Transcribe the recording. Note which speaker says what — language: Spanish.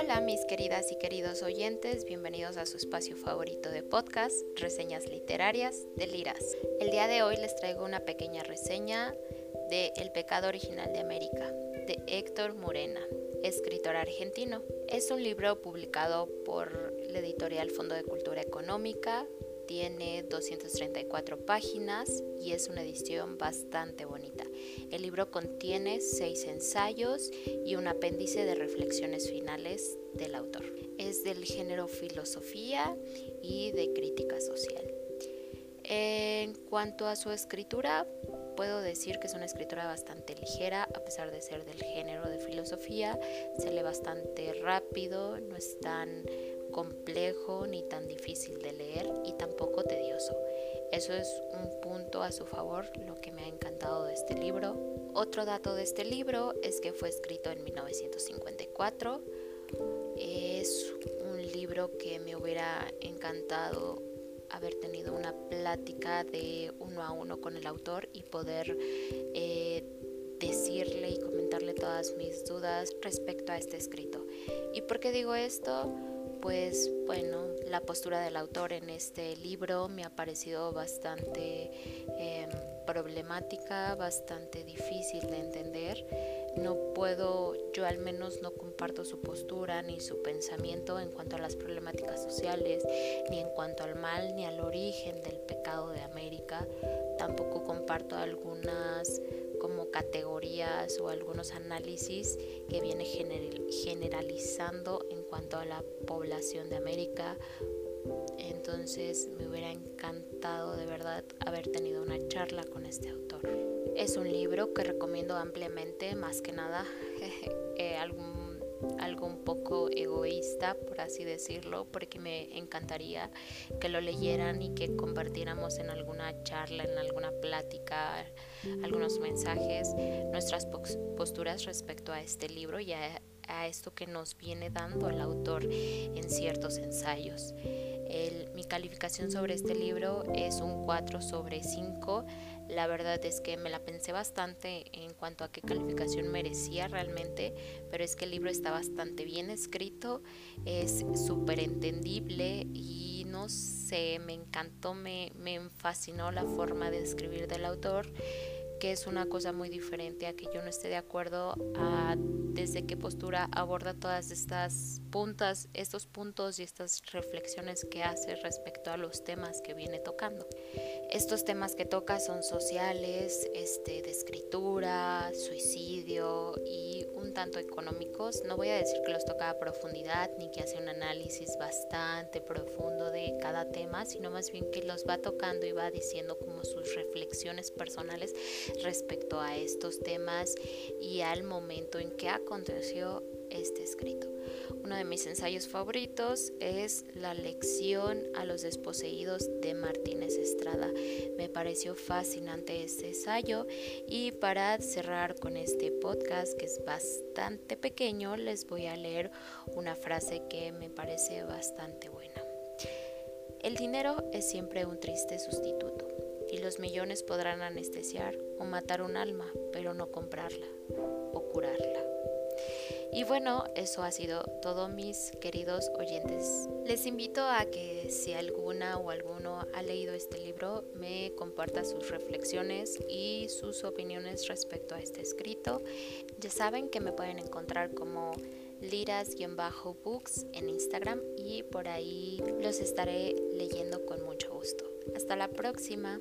Speaker 1: Hola mis queridas y queridos oyentes, bienvenidos a su espacio favorito de podcast, reseñas literarias de Liras. El día de hoy les traigo una pequeña reseña de El pecado original de América, de Héctor Morena, escritor argentino. Es un libro publicado por la editorial Fondo de Cultura Económica, tiene 234 páginas y es una edición bastante bonita. El libro contiene seis ensayos y un apéndice de reflexiones finales del autor. Es del género filosofía y de crítica social. En cuanto a su escritura, puedo decir que es una escritura bastante ligera, a pesar de ser del género de filosofía. Se lee bastante rápido, no es tan complejo ni tan difícil de leer y tampoco tedioso. Eso es un punto a su favor, lo que me ha encantado de este libro. Otro dato de este libro es que fue escrito en 1954. Es un libro que me hubiera encantado haber tenido una plática de uno a uno con el autor y poder eh, decirle y comentarle todas mis dudas respecto a este escrito. ¿Y por qué digo esto? Pues bueno, la postura del autor en este libro me ha parecido bastante em, problemática, bastante difícil de entender. No puedo, yo al menos no comparto su postura ni su pensamiento en cuanto a las problemáticas sociales, ni en cuanto al mal, ni al origen del pecado de América. Tampoco comparto algunas categorías o algunos análisis que viene generalizando en cuanto a la población de América. Entonces me hubiera encantado de verdad haber tenido una charla con este autor. Es un libro que recomiendo ampliamente, más que nada eh, algún algo un poco egoísta, por así decirlo, porque me encantaría que lo leyeran y que compartiéramos en alguna charla, en alguna plática, algunos mensajes, nuestras posturas respecto a este libro y a, esto que nos viene dando el autor en ciertos ensayos. Mi calificación sobre este libro es un 4 sobre 5 la verdad es que me la pensé bastante en cuanto a qué calificación merecía realmente, pero es que el libro está bastante bien escrito, es súper entendible y no sé, me encantó, me, me fascinó la forma de escribir del autor que es una cosa muy diferente a que yo no esté de acuerdo desde qué postura aborda todas estas puntas, estos puntos y estas reflexiones que hace respecto a los temas que viene tocando. Estos temas que toca son sociales, este, de escritura, suicidio y un tanto económicos. No voy a decir que los toca a profundidad ni que hace un análisis bastante profundo de cada tema, sino más bien que los va tocando y va diciendo como sus reflexiones personales respecto a estos temas y al momento en que aconteció este escrito. Uno de mis ensayos favoritos es La lección a los desposeídos de Martínez Estrada. Me pareció fascinante este ensayo y para cerrar con este podcast que es bastante pequeño les voy a leer una frase que me parece bastante buena. El dinero es siempre un triste sustituto y los millones podrán anestesiar o matar un alma, pero no comprarla o curarla. Y bueno, eso ha sido todo mis queridos oyentes. Les invito a que si alguna o alguno ha leído este libro, me comparta sus reflexiones y sus opiniones respecto a este escrito. Ya saben que me pueden encontrar como liras-books en Instagram y por ahí los estaré leyendo con. Hasta la próxima.